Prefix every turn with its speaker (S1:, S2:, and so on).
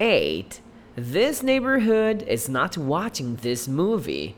S1: 8. This neighborhood is not watching this movie.